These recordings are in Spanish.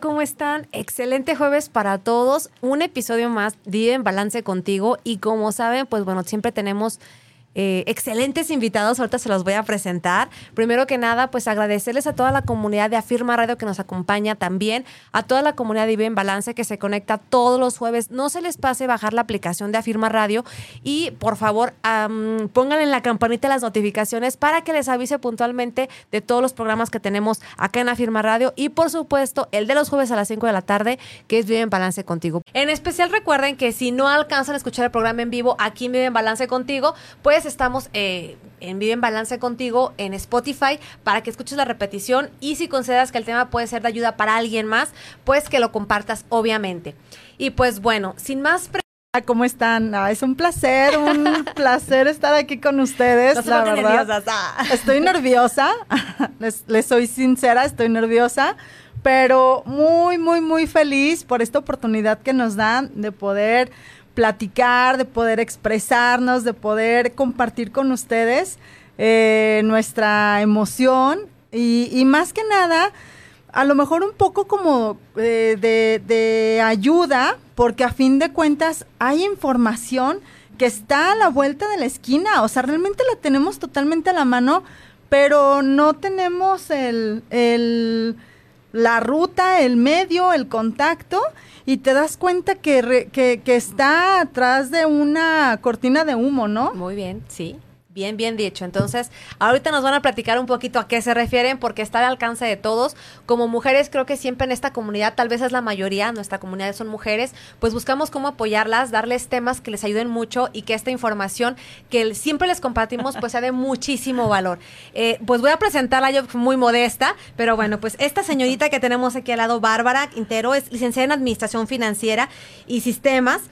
¿Cómo están? Excelente jueves para todos. Un episodio más de en Balance contigo. Y como saben, pues bueno, siempre tenemos eh, excelentes invitados, ahorita se los voy a presentar. Primero que nada, pues agradecerles a toda la comunidad de Afirma Radio que nos acompaña también, a toda la comunidad de Vive en Balance que se conecta todos los jueves. No se les pase bajar la aplicación de Afirma Radio y por favor pongan en la campanita las notificaciones para que les avise puntualmente de todos los programas que tenemos acá en Afirma Radio y por supuesto el de los jueves a las 5 de la tarde que es Vive en Balance contigo. En especial recuerden que si no alcanzan a escuchar el programa en vivo aquí en Vive en Balance contigo, pues estamos eh, en Vive en Balance contigo en Spotify para que escuches la repetición y si consideras que el tema puede ser de ayuda para alguien más, pues que lo compartas obviamente. Y pues bueno, sin más ¿Cómo están? Ah, es un placer, un placer estar aquí con ustedes. la verdad. Ah. Estoy nerviosa, les, les, soy sincera, estoy nerviosa, pero muy, muy, muy feliz por esta oportunidad que nos dan de poder platicar, de poder expresarnos, de poder compartir con ustedes eh, nuestra emoción y, más que nada, a lo mejor un poco como eh, de, de, ayuda, porque a fin de cuentas hay información que está a la vuelta de la esquina, o sea, realmente la tenemos totalmente a la mano, pero no tenemos el, el la ruta, el medio, el contacto y te das cuenta que, que, que está atrás de una cortina de humo, ¿no? Muy bien, sí. Bien, bien dicho. Entonces, ahorita nos van a platicar un poquito a qué se refieren, porque está al alcance de todos. Como mujeres, creo que siempre en esta comunidad, tal vez es la mayoría, nuestra comunidad son mujeres, pues buscamos cómo apoyarlas, darles temas que les ayuden mucho y que esta información que siempre les compartimos, pues sea de muchísimo valor. Eh, pues voy a presentarla yo muy modesta, pero bueno, pues esta señorita que tenemos aquí al lado, Bárbara Quintero, es licenciada en Administración Financiera y Sistemas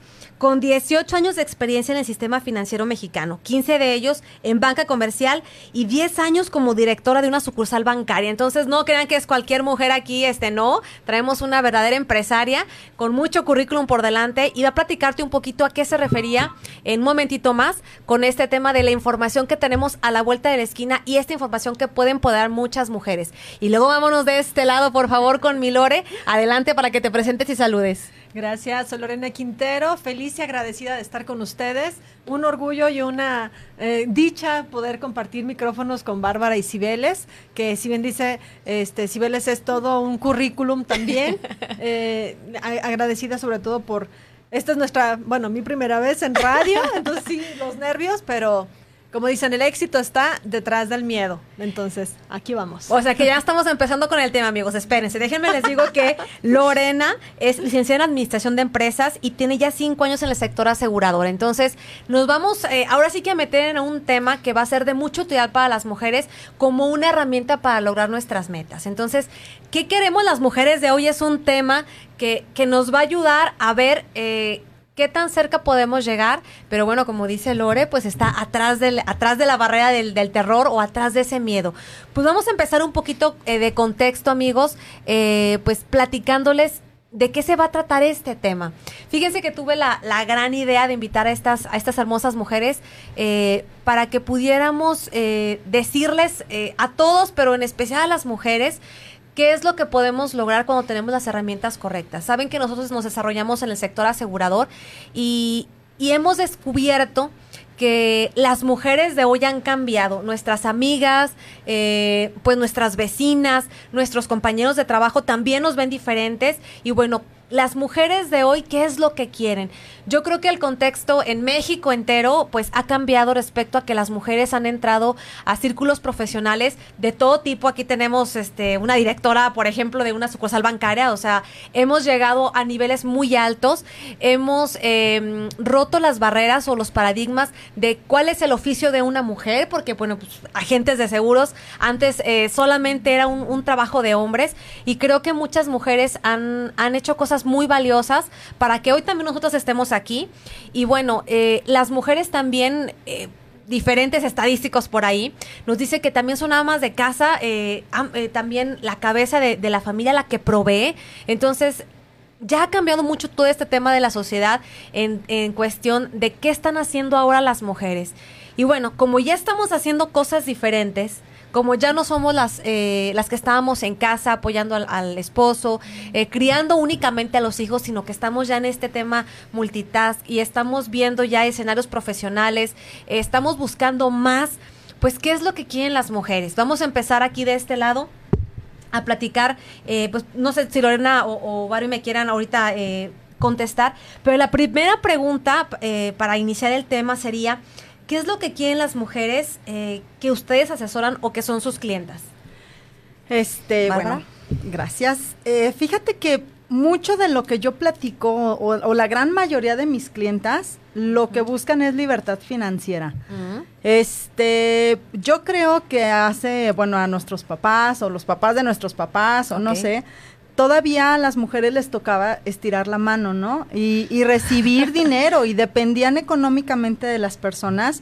con 18 años de experiencia en el sistema financiero mexicano, 15 de ellos en banca comercial y 10 años como directora de una sucursal bancaria. Entonces, no crean que es cualquier mujer aquí, este no, traemos una verdadera empresaria con mucho currículum por delante y va a platicarte un poquito a qué se refería en un momentito más con este tema de la información que tenemos a la vuelta de la esquina y esta información que pueden poder muchas mujeres. Y luego vámonos de este lado, por favor, con Milore. Adelante para que te presentes y saludes. Gracias, soy Lorena Quintero, feliz y agradecida de estar con ustedes. Un orgullo y una eh, dicha poder compartir micrófonos con Bárbara y Cibeles, que si bien dice, este, Cibeles es todo un currículum también. Eh, agradecida sobre todo por, esta es nuestra, bueno, mi primera vez en radio, entonces sí, los nervios, pero como dicen, el éxito está detrás del miedo. Entonces, aquí vamos. O sea que ya estamos empezando con el tema, amigos. Espérense, déjenme les digo que Lorena es licenciada en Administración de Empresas y tiene ya cinco años en el sector asegurador. Entonces, nos vamos eh, ahora sí que a meter en un tema que va a ser de mucho utilidad para las mujeres como una herramienta para lograr nuestras metas. Entonces, ¿qué queremos las mujeres de hoy? Es un tema que, que nos va a ayudar a ver... Eh, qué tan cerca podemos llegar, pero bueno, como dice Lore, pues está atrás, atrás de la barrera del, terror o atrás de ese miedo. Pues vamos a empezar un poquito eh, de contexto, amigos, eh, pues platicándoles de qué se va a tratar este tema. Fíjense que tuve la, gran idea de invitar a estas, a estas hermosas mujeres eh, para que pudiéramos decirles a todos, pero en especial a las mujeres, ¿Qué es lo que podemos lograr cuando tenemos las herramientas correctas? Saben que nosotros nos desarrollamos en el sector asegurador y, hemos descubierto que las mujeres de hoy han cambiado. Nuestras amigas, eh, pues nuestras vecinas, nuestros compañeros de trabajo también nos ven diferentes y bueno, las mujeres de hoy, ¿qué es lo que quieren? Yo creo que el contexto en México entero, pues ha cambiado respecto a que las mujeres han entrado a círculos profesionales de todo tipo. Aquí tenemos este, una directora, por ejemplo, de una sucursal bancaria. O sea, hemos llegado a niveles muy altos. Hemos em, roto las barreras o los paradigmas de cuál es el oficio de una mujer, porque, bueno, pues agentes de seguros antes eh, solamente era un, un trabajo de hombres. Y creo que muchas mujeres han, han hecho cosas muy valiosas para que hoy también nosotros estemos aquí. Y bueno, eh, las mujeres también... Eh, diferentes estadísticos por ahí, nos dice que también son amas de casa, eh, también la cabeza de, de, la familia la que provee. Entonces, ya ha cambiado mucho todo este tema de la sociedad en, en cuestión de qué están haciendo ahora las mujeres. Y bueno, como ya estamos haciendo cosas diferentes, como ya no somos las, eh, las que estábamos en casa apoyando al, esposo, eh, criando únicamente a los hijos, sino que estamos ya en este tema multitask y estamos viendo ya escenarios profesionales, eh, estamos buscando más, pues, ¿qué es lo que quieren las mujeres? Vamos a empezar aquí de este lado a platicar, pues no sé si Lorena o, o Barry me quieran ahorita contestar, pero la primera pregunta para iniciar el tema sería, ¿Qué es lo que quieren las mujeres eh, que ustedes asesoran o que son sus clientas? Este, bueno, gracias. Eh, fíjate que mucho de lo que yo platico o, la gran mayoría de mis clientas lo que buscan es libertad financiera. Este, yo creo que hace, bueno, a nuestros papás o los papás de nuestros papás o no sé, todavía a las mujeres les tocaba estirar la mano, ¿no? Y, recibir dinero y dependían económicamente de las personas.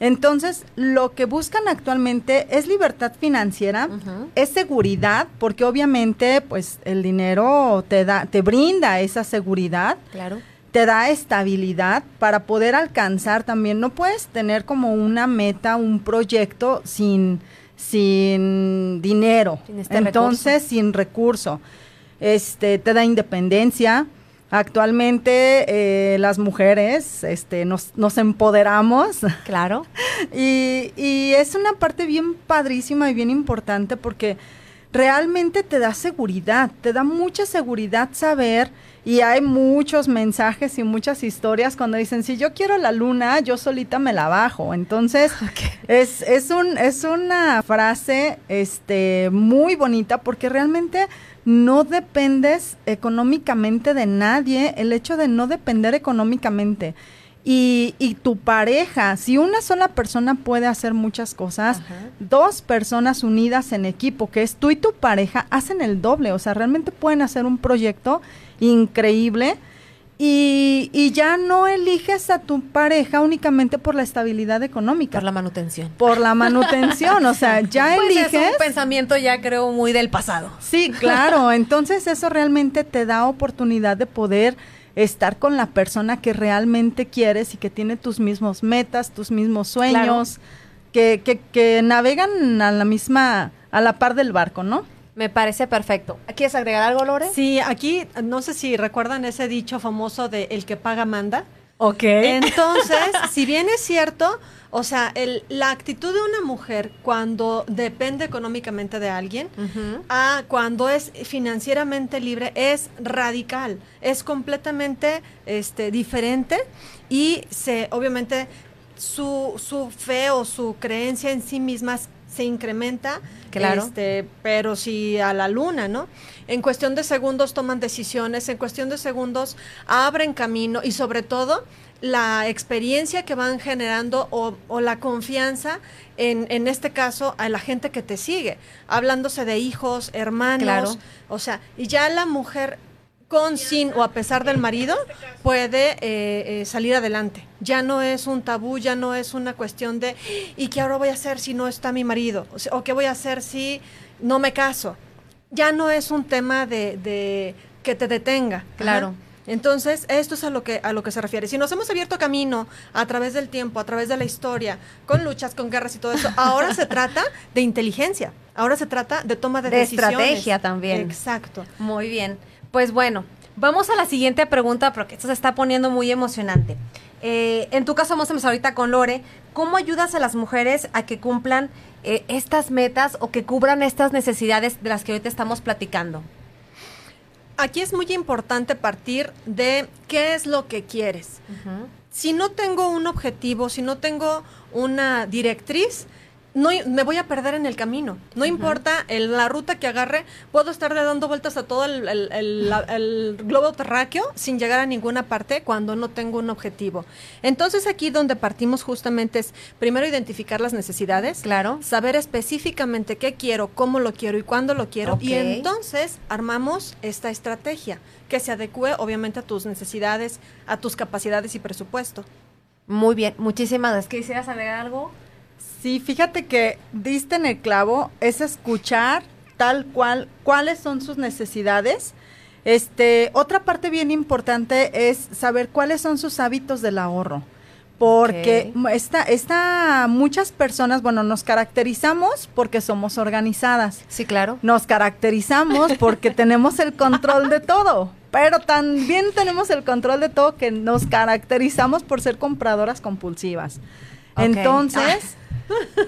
Entonces, lo que buscan actualmente es libertad financiera, es seguridad, porque obviamente, pues, el dinero te da, te brinda esa seguridad. Claro. Te da estabilidad para poder alcanzar también. No puedes tener como una meta, un proyecto sin, sin dinero. Este Entonces, sin recurso este, te da independencia. Actualmente eh, las mujeres este, nos, nos empoderamos. Claro. y, y es una parte bien padrísima y bien importante porque realmente te da seguridad, te da mucha seguridad saber y hay muchos mensajes y muchas historias cuando dicen, si yo quiero la luna, yo solita me la bajo. Entonces, es, es, un, es una frase este, muy bonita porque realmente no dependes económicamente de nadie, el hecho de no depender económicamente. Y, y tu pareja, si una sola persona puede hacer muchas cosas, dos personas unidas en equipo, que es tú y tu pareja, hacen el doble, o sea, realmente pueden hacer un proyecto increíble y, y, ya no eliges a tu pareja únicamente por la estabilidad económica. Por la manutención. Por la manutención, o sea, ya pues eliges. Es un pensamiento ya creo muy del pasado. Sí, claro. Entonces eso realmente te da oportunidad de poder estar con la persona que realmente quieres y que tiene tus mismos metas, tus mismos sueños, que, que, que navegan a la misma, a la par del barco, ¿no? Me parece perfecto. ¿Quieres agregar algo, Lore? Sí, aquí no sé si recuerdan ese dicho famoso de el que paga manda. Ok. Entonces, si bien es cierto, o sea, el, la actitud de una mujer cuando depende económicamente de alguien a cuando es financieramente libre es radical, es completamente este, diferente y se, obviamente, su, su fe o su creencia en sí misma se incrementa, claro. Este, pero si a la luna, ¿no? En cuestión de segundos toman decisiones, en cuestión de segundos abren camino y sobre todo la experiencia que van generando o, o la confianza en, en, este caso a la gente que te sigue, hablándose de hijos, hermanos, o sea, y ya la mujer con, sin o a pesar del marido, puede eh, eh, salir adelante. Ya no es un tabú, ya no es una cuestión de, ¿y qué ahora voy a hacer si no está mi marido? O, qué voy a hacer si no me caso. Ya no es un tema de, que te detenga. Claro. Entonces, esto es a lo que a lo que se refiere. Si nos hemos abierto camino a través del tiempo, a través de la historia, con luchas, con guerras y todo eso, ahora se trata de inteligencia. Ahora se trata de toma de, de estrategia también. Exacto. Muy bien. Pues bueno, vamos a la siguiente pregunta porque esto se está poniendo muy emocionante. Eh, en tu caso, vamos a empezar ahorita con Lore. ¿Cómo ayudas a las mujeres a que cumplan eh, estas metas o que cubran estas necesidades de las que hoy te estamos platicando? Aquí es muy importante partir de qué es lo que quieres. Si no tengo un objetivo, si no tengo una directriz, no me voy a perder en el camino. No importa el, la ruta que agarre, puedo estar dando vueltas a todo el, globo terráqueo sin llegar a ninguna parte cuando no tengo un objetivo. Entonces aquí donde partimos justamente es primero identificar las necesidades, claro, saber específicamente qué quiero, cómo lo quiero y cuándo lo quiero y entonces armamos esta estrategia que se adecue obviamente a tus necesidades, a tus capacidades y presupuesto. Muy bien, muchísimas gracias. ¿Quisieras agregar algo? Sí, fíjate que diste en el clavo, es escuchar tal cual cuáles son sus necesidades. Este, otra parte bien importante es saber cuáles son sus hábitos del ahorro. Porque esta, muchas personas, bueno, nos caracterizamos porque somos organizadas. Sí, claro. Nos caracterizamos porque tenemos el control de todo. Pero también tenemos el control de todo que nos caracterizamos por ser compradoras compulsivas. Entonces,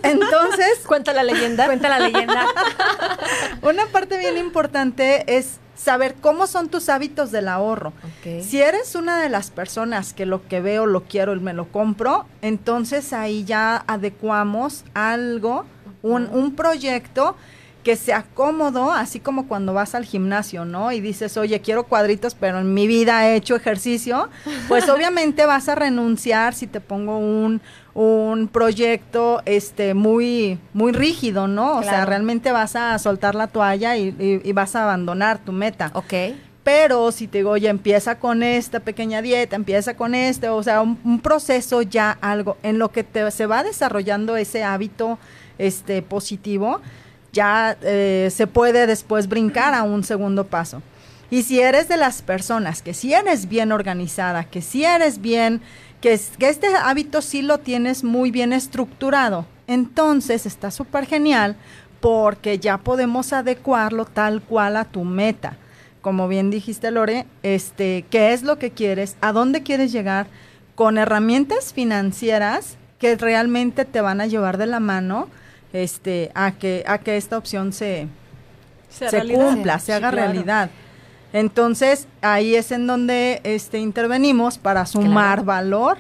entonces. Cuenta la leyenda. Cuenta la leyenda. Una parte bien importante es saber cómo son tus hábitos del ahorro. Si eres una de las personas que lo que veo lo quiero y me lo compro, entonces ahí ya adecuamos algo, un, un proyecto que sea cómodo, así como cuando vas al gimnasio, ¿no? Y dices, oye, quiero cuadritos, pero en mi vida he hecho ejercicio, pues obviamente vas a renunciar si te pongo un, un proyecto este muy muy rígido, ¿no? O sea, realmente vas a soltar la toalla y, vas a abandonar tu meta. Ok. Pero si te digo, oye, empieza con esta pequeña dieta, empieza con este, o sea, un, proceso ya algo en lo que te, se va desarrollando ese hábito este positivo, ya eh, se puede después brincar a un segundo paso. Y si eres de las personas que si eres bien organizada, que si eres bien, que, que este hábito sí lo tienes muy bien estructurado, entonces está súper genial porque ya podemos adecuarlo tal cual a tu meta. Como bien dijiste, Lore, este, ¿qué es lo que quieres? ¿A dónde quieres llegar? Con herramientas financieras que realmente te van a llevar de la mano este, a, que, a que esta opción se, se, cumpla, se haga realidad. Entonces, ahí es en donde este, intervenimos para sumar valor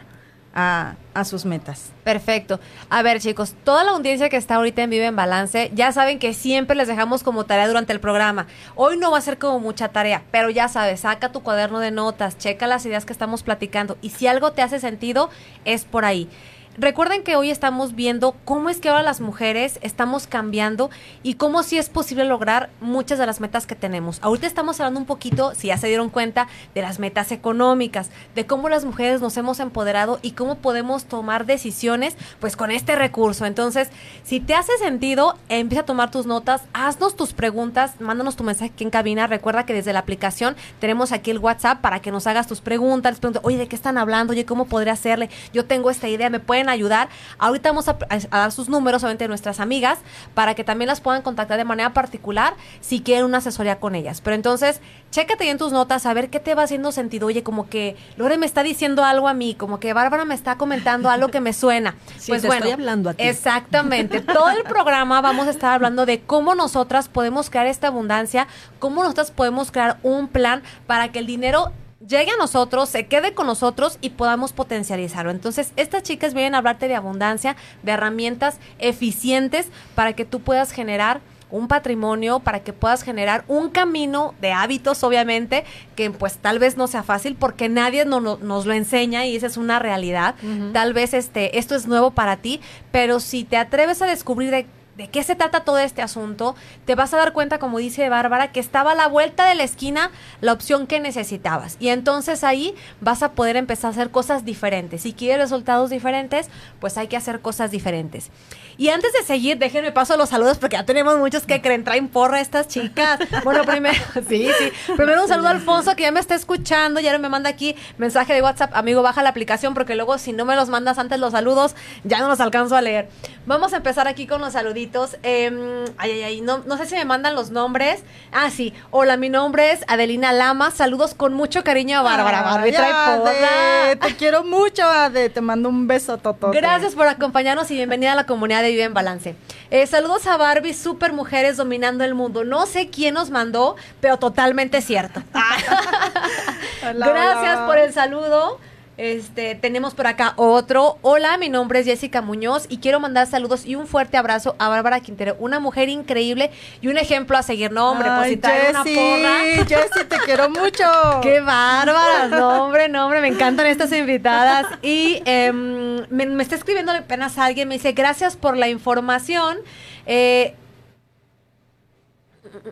a, a, sus metas. Perfecto. A ver, chicos, toda la audiencia que está ahorita en Vive en Balance, ya saben que siempre les dejamos como tarea durante el programa. Hoy no va a ser como mucha tarea, pero ya sabes, saca tu cuaderno de notas, checa las ideas que estamos platicando y si algo te hace sentido, es por ahí. Recuerden que hoy estamos viendo cómo es que ahora las mujeres estamos cambiando y cómo sí es posible lograr muchas de las metas que tenemos. Ahorita estamos hablando un poquito, si ya se dieron cuenta, de las metas económicas, de cómo las mujeres nos hemos empoderado y cómo podemos tomar decisiones pues con este recurso. Entonces, si te hace sentido, empieza a tomar tus notas, haznos tus preguntas, mándanos tu mensaje aquí en cabina. Recuerda que desde la aplicación tenemos aquí el WhatsApp para que nos hagas tus preguntas, les pregunto, oye, ¿de qué están hablando? Oye, ¿cómo podría hacerle? Yo tengo esta idea, ¿me pueden ayudar. Ahorita vamos a, dar sus números, obviamente, de nuestras amigas, para que también las puedan contactar de manera particular si quieren una asesoría con ellas. Pero entonces, chécate en tus notas a ver qué te va haciendo sentido. Oye, como que Lore me está diciendo algo a mí, como que Bárbara me está comentando algo que me suena. pues bueno, estoy hablando a ti. Exactamente. Todo el programa vamos a estar hablando de cómo nosotras podemos crear esta abundancia, cómo nosotras podemos crear un plan para que el dinero llegue a nosotros, se quede con nosotros y podamos potencializarlo. Entonces, estas chicas vienen a hablarte de abundancia, de herramientas eficientes para que tú puedas generar un patrimonio para que puedas generar un camino de hábitos, obviamente, que pues tal vez no sea fácil porque nadie nos lo enseña y esa es una realidad. Tal vez este, esto es nuevo para ti, pero si te atreves a descubrir de de qué se trata todo este asunto, te vas a dar cuenta, como dice Bárbara, que estaba a la vuelta de la esquina la opción que necesitabas. Y entonces ahí vas a poder empezar a hacer cosas diferentes. Si quieres resultados diferentes, pues hay que hacer cosas diferentes. Y antes de seguir, déjenme paso los saludos porque ya tenemos muchos que creen, traen porra estas chicas. Bueno, primero, sí, sí. Primero un saludo a Alfonso que ya me está escuchando, ya me manda aquí mensaje de WhatsApp, amigo, baja la aplicación porque luego si no me los mandas antes los saludos, ya no los alcanzo a leer. Vamos a empezar aquí con los saluditos. Em, ay, ay, ay, no, no sé si me mandan los nombres. Ah, sí. Hola, mi nombre es Adelina Lama. Saludos con mucho cariño a Bárbara. Barbie trae porra. Te quiero mucho, Ade. Te mando un beso, Toto. Gracias por acompañarnos y bienvenida a la comunidad Vive en Balance. Eh, saludos a Barbie, super mujeres dominando el mundo. No sé quién nos mandó, pero totalmente cierto. Gracias por el saludo. Este, tenemos por acá otro. Hola, mi nombre es Jessica Muñoz y quiero mandar saludos y un fuerte abrazo a Bárbara Quintero, una mujer increíble y un ejemplo a seguir. No, hombre, pues si trae una porra. Jessy, te quiero mucho. Qué bárbara, no, hombre, no, hombre, me encantan estas invitadas. Y em, me, está escribiendo apenas alguien, me dice, gracias por la información. Eh,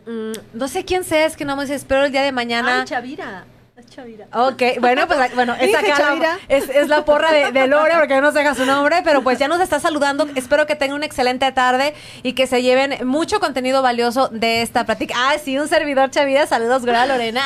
mm, mm, no sé quién sea, es que no me dice, espero el día de mañana. Chavira. Chavira. Ok, bueno, pues bueno, esta Chavira. Es, es, la porra de, de, Lore, porque no nos deja su nombre, pero pues ya nos está saludando. Espero que tengan una excelente tarde y que se lleven mucho contenido valioso de esta plática. Ah, sí, un servidor Chavira. Saludos, Gloria Lorena.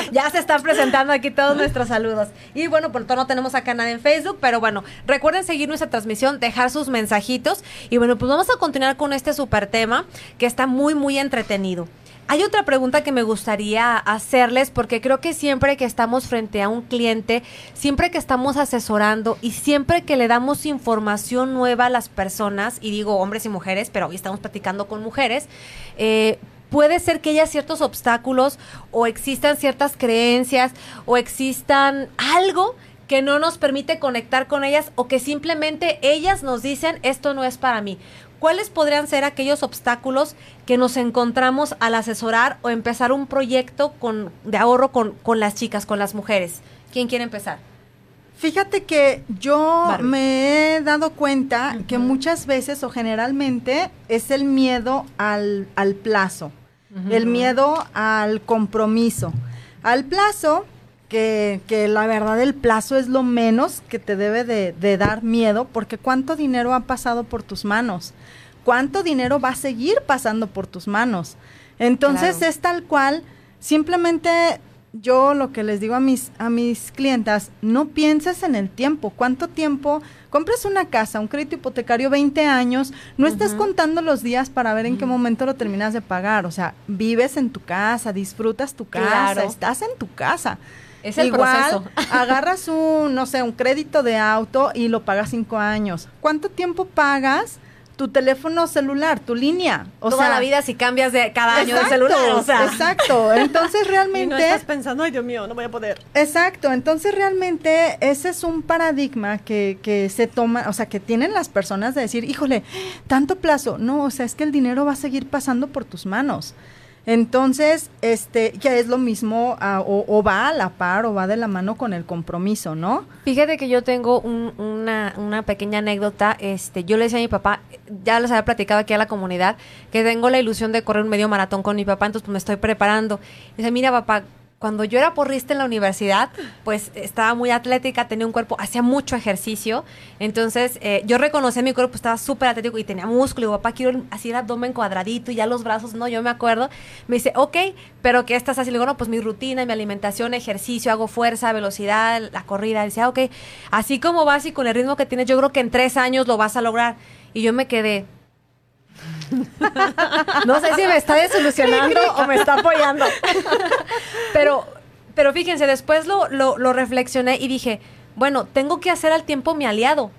ya se están presentando aquí todos nuestros saludos. Y bueno, por todo no tenemos acá nada en Facebook, pero bueno, recuerden seguir nuestra transmisión, dejar sus mensajitos. Y bueno, pues vamos a continuar con este super tema que está muy, muy entretenido. Hay otra pregunta que me gustaría hacerles porque creo que siempre que estamos frente a un cliente, siempre que estamos asesorando y siempre que le damos información nueva a las personas, y digo hombres y mujeres, pero hoy estamos platicando con mujeres, eh, puede ser que haya ciertos obstáculos o existan ciertas creencias o existan algo que no nos permite conectar con ellas o que simplemente ellas nos dicen esto no es para mí. ¿Cuáles podrían ser aquellos obstáculos que nos encontramos al asesorar o empezar un proyecto con, de ahorro con, las chicas, con las mujeres? ¿Quién quiere empezar? Fíjate que yo me he dado cuenta que muchas veces o generalmente es el miedo al, plazo, el miedo al compromiso. Al plazo, que, la verdad el plazo es lo menos que te debe de, dar miedo, porque cuánto dinero ha pasado por tus manos, cuánto dinero va a seguir pasando por tus manos. Entonces es tal cual, simplemente yo lo que les digo a mis, a mis clientas, no pienses en el tiempo, cuánto tiempo, compras una casa, un crédito hipotecario 20 años, no estás contando los días para ver en qué momento lo terminas de pagar, o sea, vives en tu casa, disfrutas tu casa, estás en tu casa. Es el Igual, agarras un, no sé, un crédito de auto y lo pagas cinco años. ¿Cuánto tiempo pagas tu teléfono celular, tu línea. O Toda la vida si cambias de cada año de celular, o sea. Exacto. Entonces realmente. no estás pensando, ay Dios mío, no voy a poder. Exacto. Entonces realmente ese es un paradigma que, que se toma, o sea, que tienen las personas de decir, híjole, tanto plazo. No, o sea, es que el dinero va a seguir pasando por tus manos. Entonces, este, ya es lo mismo o, va a la par o va de la mano con el compromiso, ¿no? Fíjate que yo tengo una, una, pequeña anécdota. Este, yo le decía a mi papá, ya les había platicado aquí a la comunidad, que tengo la ilusión de correr un medio maratón con mi papá, entonces pues, me estoy preparando. dice, mira papá, cuando yo era porrista en la universidad, pues estaba muy atlética, tenía un cuerpo, hacía mucho ejercicio. Entonces, eh, yo reconocí mi cuerpo, estaba súper atlético y tenía músculo. Y papá, quiero así el abdomen cuadradito y ya los brazos, no, yo me acuerdo. Me dice, ok, pero ¿qué estás así? Le digo, no, pues mi rutina, mi alimentación, ejercicio, hago fuerza, velocidad, la corrida. Dice, ah, ok, así como vas y con el ritmo que tienes, yo creo que en tres años lo vas a lograr. Y yo me quedé, no sé si me está desilusionando o me está apoyando. pero, pero fíjense, después lo, lo, reflexioné y dije, bueno, tengo que hacer al tiempo mi aliado.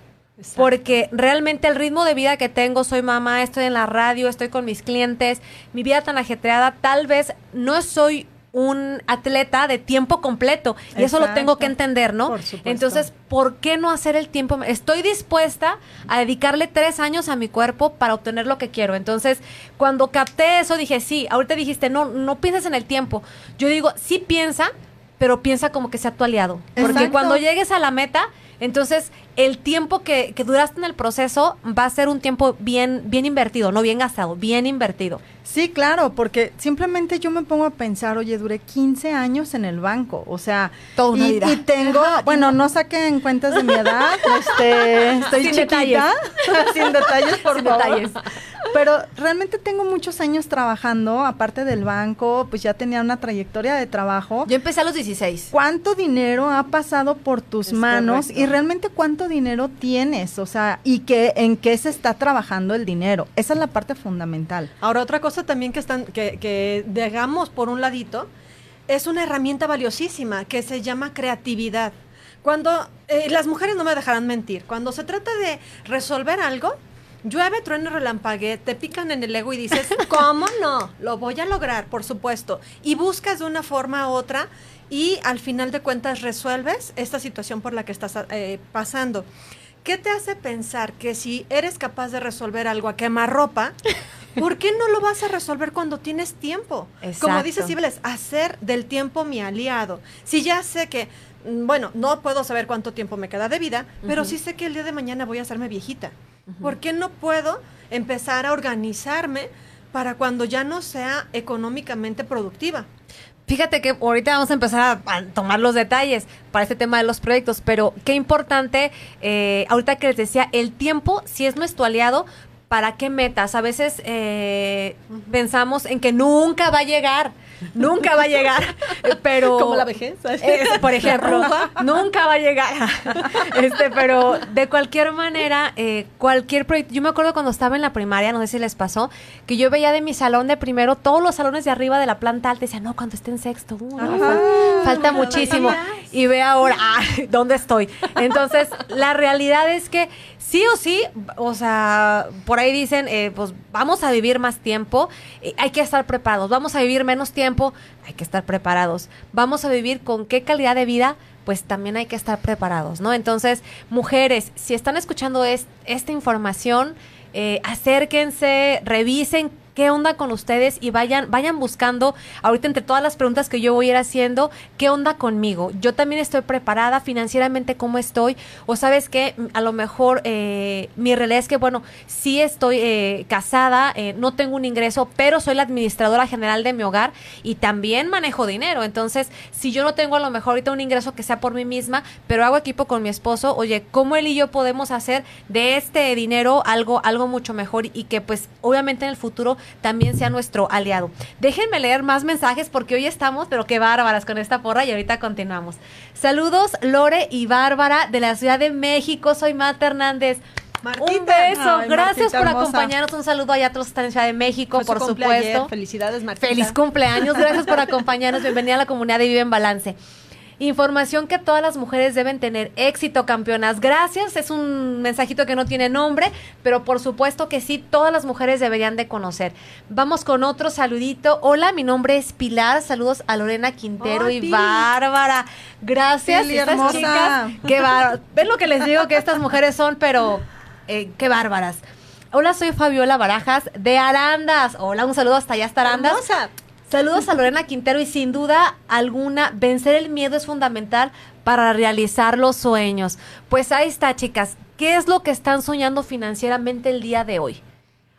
Porque realmente el ritmo de vida que tengo, soy mamá, estoy en la radio, estoy con mis clientes, mi vida tan ajetreada, tal vez no soy un atleta de tiempo completo. Y eso lo tengo que entender, ¿no? Entonces, ¿por qué no hacer el tiempo? Estoy dispuesta a dedicarle tres años a mi cuerpo para obtener lo que quiero. Entonces, cuando capté eso, dije, sí, ahorita dijiste, no, no pienses en el tiempo. Yo digo, sí piensa, pero piensa como que sea tu aliado. Porque cuando llegues a la meta, entonces, el tiempo que, que, duraste en el proceso va a ser un tiempo bien, bien invertido, no bien gastado, bien invertido. Sí, claro, porque simplemente yo me pongo a pensar, oye, duré 15 años en el banco, o sea, y, tengo, bueno, no saquen cuentas de mi edad, este, estoy sin chiquita, sin detalles, por sin detalles. Pero realmente tengo muchos años trabajando, aparte del banco, pues ya tenía una trayectoria de trabajo. Yo empecé a los 16. ¿Cuánto dinero ha pasado por tus manos y realmente cuánto dinero tienes? O sea, y qué en qué se está trabajando el dinero. Esa es la parte fundamental. Ahora otra cosa también que, están, que, que dejamos por un ladito, es una herramienta valiosísima que se llama creatividad. Cuando eh, las mujeres no me dejarán mentir, cuando se trata de resolver algo, llueve, trueno, relampague, te pican en el ego y dices, ¿cómo no? Lo voy a lograr, por supuesto. Y buscas de una forma u otra y al final de cuentas resuelves esta situación por la que estás eh, pasando. ¿Qué te hace pensar que si eres capaz de resolver algo a quemarropa, ¿Por qué no lo vas a resolver cuando tienes tiempo? Como dice Cibeles, hacer del tiempo mi aliado. Si ya sé que, mm, bueno, no puedo saber cuánto tiempo me queda de vida, pero sí sé que el día de mañana voy a hacerme viejita. ¿Por qué no puedo empezar a organizarme para cuando ya no sea económicamente productiva? Fíjate que ahorita vamos a empezar a, tomar los detalles para este tema de los proyectos, pero qué importante, eh, ahorita que les decía, el tiempo, si es nuestro aliado, ¿para qué metas? A veces eh, pensamos en que nunca va a llegar nunca va a llegar, pero... Como la vejez. por ejemplo, nunca va a llegar. este, pero de cualquier manera, eh, cualquier proyecto... Yo me acuerdo cuando estaba en la primaria, no sé si les pasó, que yo veía de mi salón de primero todos los salones de arriba de la planta alta y decía, no, cuando esté en sexto, uh, falta, muchísimo. Y ve ahora, ah, ¿dónde estoy? Entonces, la realidad es que sí o sí, o sea, por ahí dicen, eh, pues vamos a vivir más tiempo, eh, hay que estar preparados, vamos a vivir menos tiempo, hay que estar preparados, vamos a vivir con qué calidad de vida, pues también hay que estar preparados, ¿no? Entonces, mujeres, si están escuchando esta información, eh, acérquense, revisen qué onda con ustedes y vayan, vayan buscando, ahorita entre todas las preguntas que yo voy a ir haciendo, qué onda conmigo. Yo también estoy preparada financieramente, cómo estoy, o sabes que a lo mejor eh, mi realidad es que, bueno, sí estoy eh, casada, eh, no tengo un ingreso, pero soy la administradora general de mi hogar y también manejo dinero. Entonces, si yo no tengo a lo mejor ahorita un ingreso que sea por mí misma, pero hago equipo con mi esposo, oye, ¿cómo él y yo podemos hacer de este dinero algo, algo mucho mejor y que pues obviamente en el futuro también sea nuestro aliado. Déjenme leer más mensajes porque hoy estamos, pero qué bárbaras con esta porra y ahorita continuamos. Saludos Lore y Bárbara de la Ciudad de México. Soy Mata Hernández. Un beso, gracias por acompañarnos. Un saludo allá a todos que están en Ciudad de México, por supuesto. Felicidades, Martita. Feliz cumpleaños, gracias por acompañarnos. Bienvenida a la comunidad de Vive en Balance. Información que todas las mujeres deben tener. Éxito, campeonas. Gracias. Es un mensajito que no tiene nombre, pero por supuesto que sí, todas las mujeres deberían de conocer. Vamos con otro saludito. Hola, mi nombre es Pilar. Saludos a Lorena Quintero y Bárbara. Gracias. estas chicas. Qué bárbaras. ¿Ven lo que les digo que estas mujeres son, pero eh, qué bárbaras? Hola, soy Fabiola Barajas de Arandas. Hola, un saludo hasta allá hasta Arandas. Saludos a Lorena Quintero y sin duda alguna, vencer el miedo es fundamental para realizar los sueños. Pues ahí está, chicas. ¿Qué es lo que están soñando financieramente el día de hoy?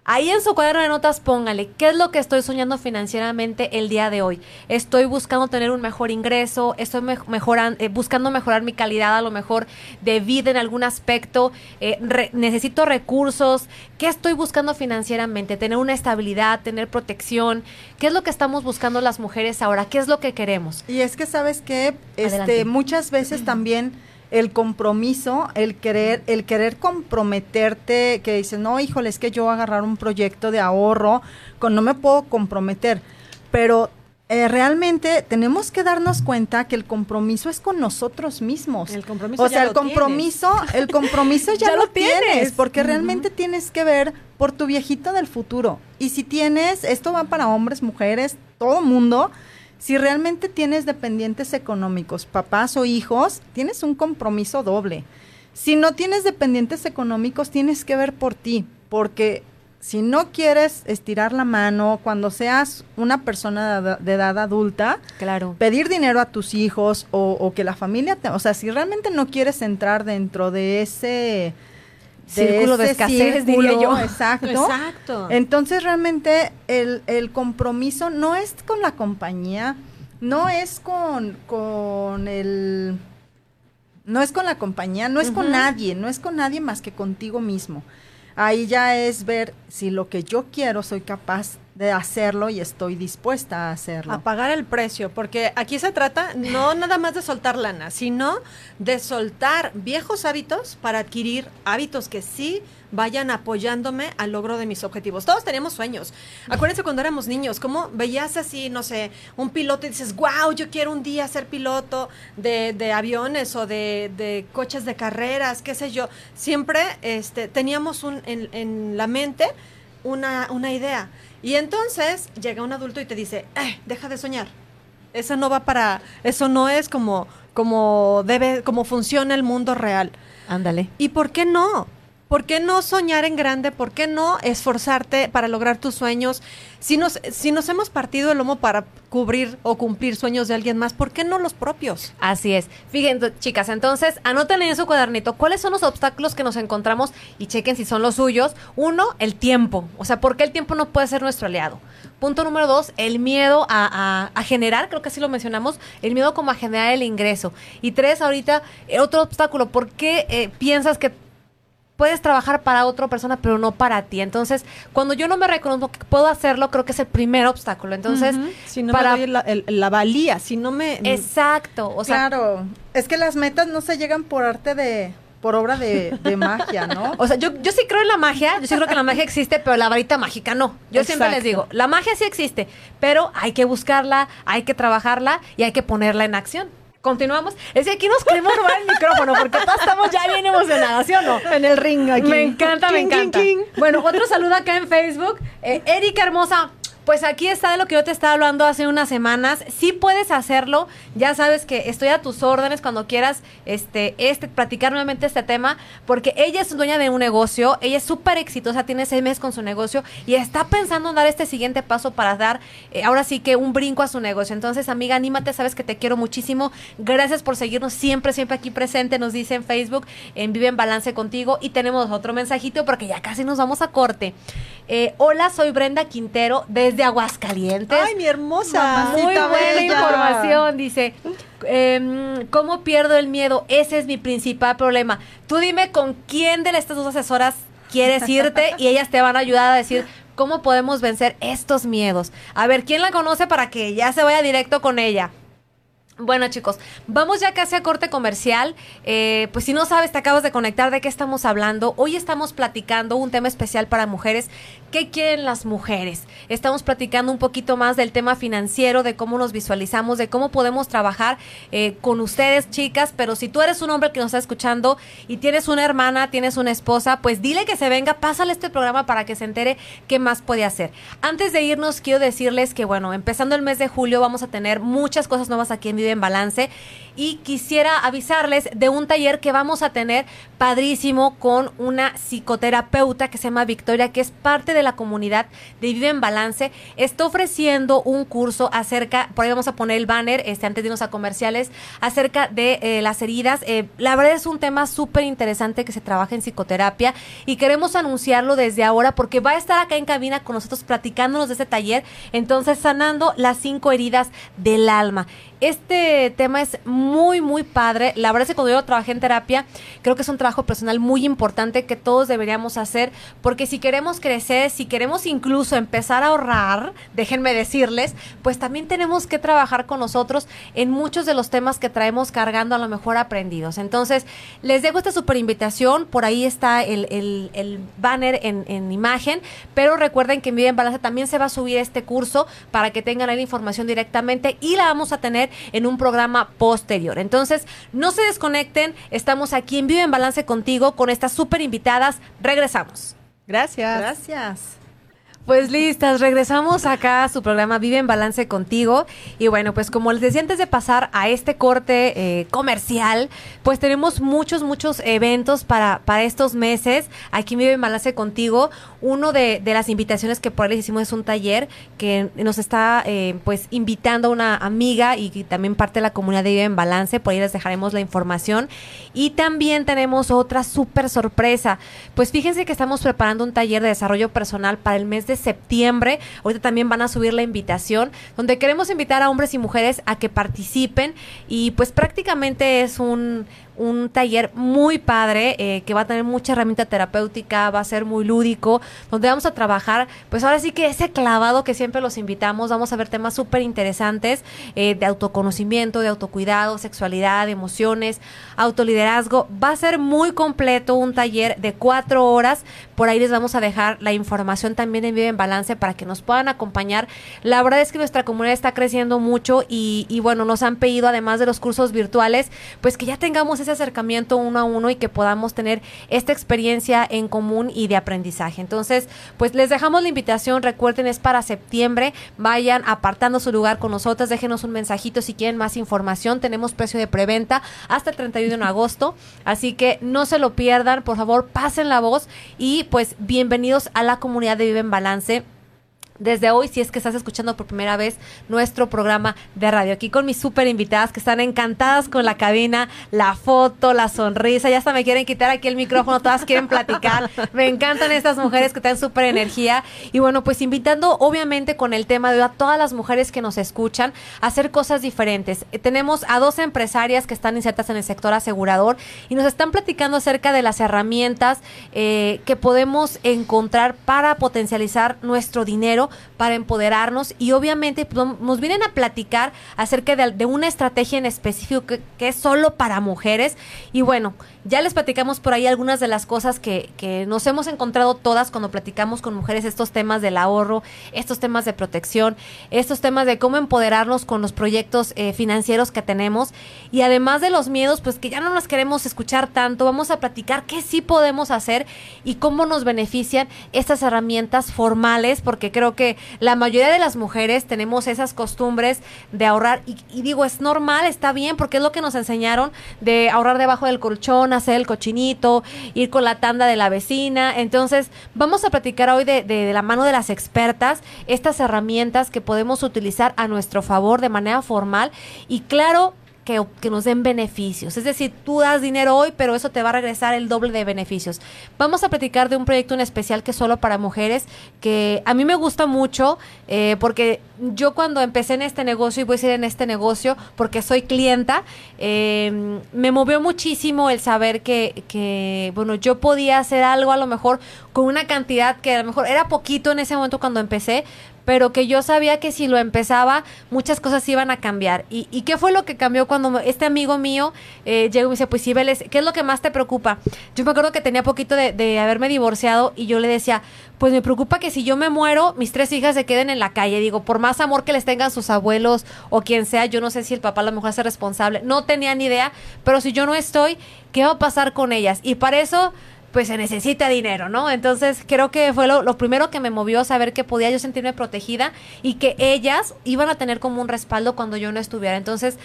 Ahí en su cuaderno de notas póngale, ¿qué es lo que estoy soñando financieramente el día de hoy? Estoy buscando tener un mejor ingreso, estoy mejorando, eh, buscando mejorar mi calidad a lo mejor de vida en algún aspecto, eh, necesito recursos, ¿qué estoy buscando financieramente? Tener una estabilidad, tener protección, ¿qué es lo que estamos buscando las mujeres ahora? ¿Qué es lo que queremos? Y es que sabes que este, muchas veces también el compromiso, el querer, el querer comprometerte, que dices, no, híjole, es que yo voy a agarrar un proyecto de ahorro, con no me puedo comprometer, pero eh, realmente tenemos que darnos cuenta que el compromiso es con nosotros mismos. El compromiso o sea, el compromiso, el compromiso ya, lo, tienes, porque realmente tienes que ver por tu viejito del futuro. Y si tienes, esto va para hombres, mujeres, todo mundo, si realmente tienes dependientes económicos, papás o hijos, tienes un compromiso doble. Si no tienes dependientes económicos, tienes que ver por ti, porque si no quieres estirar la mano cuando seas una persona de, edad adulta, claro. pedir dinero a tus hijos o, o que la familia, te, o sea, si realmente no quieres entrar dentro de ese círculo de escasez, diría yo. Exacto. exacto. Entonces, realmente, el, el, compromiso no es con la compañía, no es con, con el... No es con la compañía, no es con nadie, no es con nadie más que contigo mismo. Ahí ya es ver si lo que yo quiero soy capaz de hacerlo y estoy dispuesta a hacerlo. A pagar el precio, porque aquí se trata no nada más de soltar lana, sino de soltar viejos hábitos para adquirir hábitos que sí vayan apoyándome al logro de mis objetivos. Todos tenemos sueños. Acuérdense cuando éramos niños, cómo veías así, no sé, un piloto y dices, wow, yo quiero un día ser piloto de, de aviones o de, de, coches de carreras, qué sé yo. Siempre este, teníamos un, en, en la mente una, una idea. Y entonces llega un adulto y te dice, eh, deja de soñar. Eso no va para, eso no es como, como debe, como funciona el mundo real. Ándale. ¿Y por qué no? ¿Por qué no soñar en grande? ¿Por qué no esforzarte para lograr tus sueños? Si nos, si nos hemos partido el lomo para cubrir o cumplir sueños de alguien más, ¿por qué no los propios? Así es. Fíjense, chicas, entonces anoten en su cuadernito cuáles son los obstáculos que nos encontramos y chequen si son los suyos. Uno, el tiempo. O sea, ¿por qué el tiempo no puede ser nuestro aliado? Punto número dos, el miedo a, generar, creo que así lo mencionamos, el miedo como a generar el ingreso. Y tres, ahorita, otro obstáculo, ¿por qué eh, piensas que puedes trabajar para otra persona, pero no para ti. Entonces, cuando yo no me reconozco que puedo hacerlo, creo que es el primer obstáculo. Entonces, si no para... me doy la, valía, si no me... Exacto. O sea, claro, es que las metas no se llegan por arte de por obra de, magia, ¿no? O sea, yo, yo sí creo en la magia, yo sí creo que la magia existe, pero la varita mágica no. Yo siempre les digo, la magia sí existe, pero hay que buscarla, hay que trabajarla y hay que ponerla en acción. Continuamos. Es que aquí nos queremos robar el micrófono porque todos estamos ya bien emocionadas, ¿sí o no? En el ring aquí. Me encanta, me encanta. Bueno, otro saludo acá en Facebook. Eh, Erika Hermosa, pues aquí está de lo que yo te estaba hablando hace unas semanas. Sí puedes hacerlo. Ya sabes que estoy a tus órdenes cuando quieras este, este, platicar nuevamente este tema, porque ella es dueña de un negocio, ella es súper exitosa, tiene seis meses con su negocio y está pensando en dar este siguiente paso para dar, eh, ahora sí que un brinco a su negocio. Entonces, amiga, anímate, sabes que te quiero muchísimo. Gracias por seguirnos siempre, siempre aquí presente. Nos dice en Facebook, en Vive en Balance contigo. Y tenemos otro mensajito porque ya casi nos vamos a corte. Eh, hola, soy Brenda Quintero desde Aguascalientes. Ay, mi hermosa. Muy buena información, dice. Em, ¿Cómo pierdo el miedo? Ese es mi principal problema. Tú dime con quién de estas dos asesoras quieres irte y ellas te van a ayudar a decir cómo podemos vencer estos miedos. A ver, ¿quién la conoce para que ya se vaya directo con ella? Bueno chicos, vamos ya casi a corte comercial. Eh, pues si no sabes, te acabas de conectar de qué estamos hablando. Hoy estamos platicando un tema especial para mujeres. ¿Qué quieren las mujeres? Estamos platicando un poquito más del tema financiero, de cómo nos visualizamos, de cómo podemos trabajar eh, con ustedes, chicas. Pero si tú eres un hombre que nos está escuchando y tienes una hermana, tienes una esposa, pues dile que se venga, pásale este programa para que se entere qué más puede hacer. Antes de irnos, quiero decirles que, bueno, empezando el mes de julio vamos a tener muchas cosas nuevas aquí en en balance. Y quisiera avisarles de un taller que vamos a tener padrísimo con una psicoterapeuta que se llama Victoria, que es parte de la comunidad de Vive en Balance. Está ofreciendo un curso acerca, por ahí vamos a poner el banner, este, antes de irnos a comerciales, acerca de eh, las heridas. Eh, la verdad es un tema súper interesante que se trabaja en psicoterapia y queremos anunciarlo desde ahora porque va a estar acá en cabina con nosotros platicándonos de este taller. Entonces, sanando las cinco heridas del alma. Este tema es muy, muy padre. La verdad es que cuando yo trabajé en terapia, creo que es un trabajo personal muy importante que todos deberíamos hacer, porque si queremos crecer, si queremos incluso empezar a ahorrar, déjenme decirles, pues también tenemos que trabajar con nosotros en muchos de los temas que traemos cargando a lo mejor aprendidos. Entonces, les dejo esta super invitación, por ahí está el, el, banner en, en, imagen, pero recuerden que en Vive en Balance también se va a subir este curso para que tengan ahí la información directamente y la vamos a tener en un programa posterior. Entonces, no se desconecten, estamos aquí en Vivo en Balance contigo con estas súper invitadas. Regresamos. Gracias. Gracias. Pues listas, regresamos acá a su programa Vive en Balance contigo. Y bueno, pues como les decía antes de pasar a este corte eh, comercial, pues tenemos muchos, muchos eventos para, para estos meses aquí en Vive en Balance contigo. Uno de, las invitaciones que por ahí les hicimos es un taller que nos está eh, pues invitando una amiga y, también parte de la comunidad de Vive en Balance. Por ahí les dejaremos la información. Y también tenemos otra súper sorpresa. Pues fíjense que estamos preparando un taller de desarrollo personal para el mes de septiembre. Ahorita también van a subir la invitación, donde queremos invitar a hombres y mujeres a que participen y pues prácticamente es un un taller muy padre eh, que va a tener mucha herramienta terapéutica, va a ser muy lúdico, donde vamos a trabajar, pues ahora sí que ese clavado que siempre los invitamos, vamos a ver temas súper interesantes eh, de autoconocimiento, de autocuidado, sexualidad, emociones, autoliderazgo. Va a ser muy completo un taller de cuatro horas, por ahí les vamos a dejar la información también en Vive en Balance para que nos puedan acompañar. La verdad es que nuestra comunidad está creciendo mucho y, y bueno, nos han pedido además de los cursos virtuales, pues que ya tengamos ese acercamiento uno a uno y que podamos tener esta experiencia en común y de aprendizaje. Entonces, pues les dejamos la invitación, recuerden, es para septiembre, vayan apartando su lugar con nosotros, déjenos un mensajito si quieren más información, tenemos precio de preventa hasta el 31 de agosto, así que no se lo pierdan, por favor, pasen la voz y pues bienvenidos a la comunidad de Vive en Balance desde hoy, si es que estás escuchando por primera vez nuestro programa de radio, aquí con mis súper invitadas que están encantadas con la cabina, la foto, la sonrisa, ya hasta me quieren quitar aquí el micrófono, todas quieren platicar. Me encantan estas mujeres que tienen súper energía. Y bueno, pues invitando obviamente con el tema de a todas las mujeres que nos escuchan a hacer cosas diferentes. Eh, tenemos a dos empresarias que están insertas en el sector asegurador y nos están platicando acerca de las herramientas eh, que podemos encontrar para potencializar nuestro dinero para empoderarnos y obviamente pues, nos vienen a platicar acerca de, una estrategia en específico que, es solo para mujeres. Y bueno, ya les platicamos por ahí algunas de las cosas que, nos hemos encontrado todas cuando platicamos con mujeres estos temas del ahorro, estos temas de protección, estos temas de cómo empoderarnos con los proyectos eh, financieros que tenemos. Y además de los miedos, pues que ya no nos queremos escuchar tanto, vamos a platicar qué sí podemos hacer y cómo nos benefician estas herramientas formales, porque creo que la mayoría de las mujeres tenemos esas costumbres de ahorrar y, digo, es normal, está bien, porque es lo que nos enseñaron de ahorrar debajo del colchón, hacer el cochinito, ir con la tanda de la vecina. Entonces, vamos a platicar hoy de, de la mano de las expertas estas herramientas que podemos utilizar a nuestro favor de manera formal y claro, que, nos den beneficios. Es decir, tú das dinero hoy, pero eso te va a regresar el doble de beneficios. Vamos a platicar de un proyecto en especial que es solo para mujeres, que a mí me gusta mucho, eh, porque yo cuando empecé en este negocio, y voy a decir en este negocio, porque soy clienta, eh, me movió muchísimo el saber que, que, bueno, yo podía hacer algo a lo mejor con una cantidad que a lo mejor era poquito en ese momento cuando empecé, pero que yo sabía que si lo empezaba, muchas cosas iban a cambiar. ¿Y, y qué fue lo que cambió cuando este amigo mío eh, llegó y me dice, pues sí, Vélez, ¿qué es lo que más te preocupa? Yo me acuerdo que tenía poquito de, de haberme divorciado y yo le decía, pues me preocupa que si yo me muero, mis tres hijas se queden en la calle. Digo, por más amor que les tengan sus abuelos o quien sea, yo no sé si el papá a lo mejor es responsable. No tenía ni idea, pero si yo no estoy, ¿qué va a pasar con ellas? Y para eso pues se necesita dinero, ¿no? Entonces creo que fue lo, primero que me movió a saber que podía yo sentirme protegida y que ellas iban a tener como un respaldo cuando yo no estuviera. Entonces,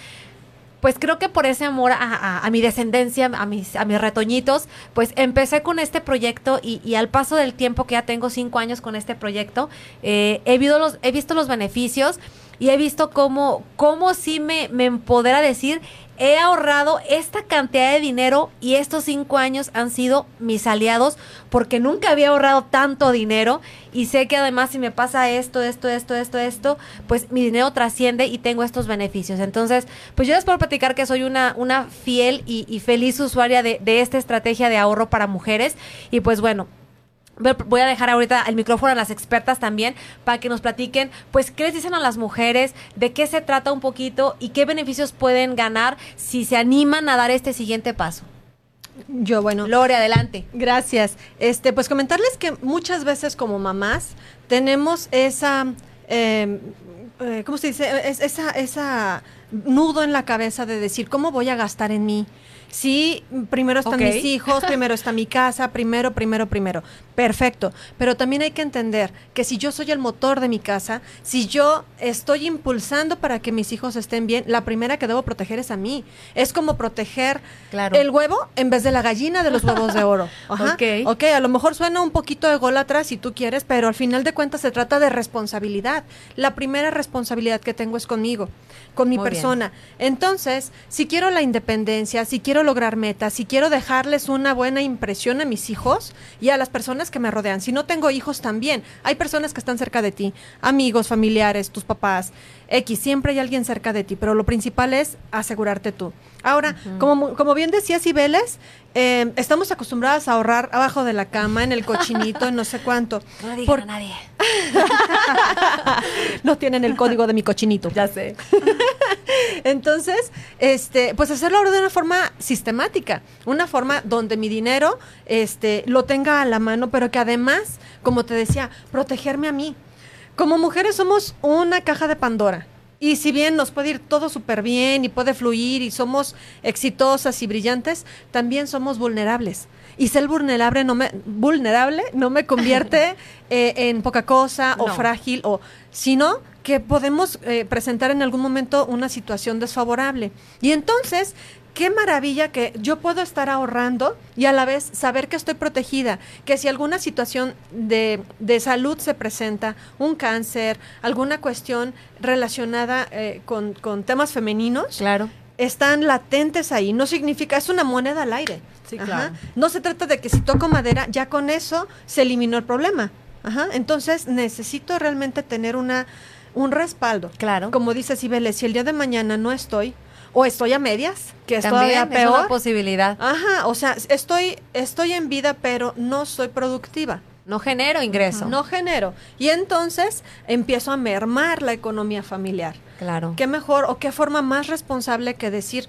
pues creo que por ese amor a, mi descendencia, a mis, a mis retoñitos, pues empecé con este proyecto y, al paso del tiempo que ya tengo cinco años con este proyecto, eh, he, visto los, he visto los beneficios y he visto cómo, cómo sí me, me empodera decir he ahorrado esta cantidad de dinero y estos cinco años han sido mis aliados porque nunca había ahorrado tanto dinero y sé que además si me pasa esto, esto, esto, esto, esto, pues mi dinero trasciende y tengo estos beneficios. Entonces, pues yo les puedo platicar que soy una, una fiel y, feliz usuaria de, de esta estrategia de ahorro para mujeres y pues bueno, Voy a dejar ahorita el micrófono a las expertas también para que nos platiquen, pues, qué les dicen a las mujeres, de qué se trata un poquito y qué beneficios pueden ganar si se animan a dar este siguiente paso. Yo, bueno. Lore, adelante. Gracias. Este, pues comentarles que muchas veces como mamás tenemos esa, em, eh, ¿cómo se dice? esa, esa nudo en la cabeza de decir, ¿cómo voy a gastar en mí? Sí, primero están mis hijos, primero está mi casa, primero, primero, primero. Perfecto. Pero también hay que entender que si yo soy el motor de mi casa, si yo estoy impulsando para que mis hijos estén bien, la primera que debo proteger es a mí. Es como proteger el huevo en vez de la gallina de los huevos de oro. Ajá. Okay. ok, a lo mejor suena un poquito atrás si tú quieres, pero al final de cuentas se trata de responsabilidad. La primera responsabilidad que tengo es conmigo, con mi persona. Entonces, si quiero la independencia, si quiero lograr metas, si quiero dejarles una buena impresión a mis hijos y a las personas que me rodean, si no tengo hijos también, hay personas que están cerca de ti, amigos, familiares, tus papás, X, siempre hay alguien cerca de ti, pero lo principal es asegurarte tú. Ahora, como, como bien decía Cibeles, eh, estamos acostumbradas a ahorrar abajo de la cama, en el cochinito, en no sé cuánto. No digan a nadie. no tienen el código de mi cochinito. Ya sé. Entonces, este, pues hacerlo de una forma sistemática, una forma donde mi dinero este, lo tenga a la mano, pero que además, como te decía, protegerme a mí. Como mujeres somos una caja de Pandora. Y si bien nos puede ir todo súper bien y puede fluir y somos exitosas y brillantes, también somos vulnerables. Y ser vulnerable no me, vulnerable no me convierte eh, en poca cosa o frágil, o, sino que podemos eh, presentar en algún momento una situación desfavorable. Y entonces qué maravilla que yo puedo estar ahorrando y a la vez saber que estoy protegida, que si alguna situación de, de salud se presenta, un cáncer, alguna cuestión relacionada eh, con, con, temas femeninos, claro. están latentes ahí. No significa, es una moneda al aire. Sí, claro. No se trata de que si toco madera, ya con eso se eliminó el problema. Ajá. Entonces necesito realmente tener una un respaldo. Claro. Como dice Cibeles, si el día de mañana no estoy, o estoy a medias, que es todavía peor. Es una posibilidad. Ajá, o sea, estoy, estoy en vida, pero no soy productiva. No genero ingreso. No genero. Y entonces empiezo a mermar la economía familiar. Claro. ¿Qué mejor o qué forma más responsable que decir,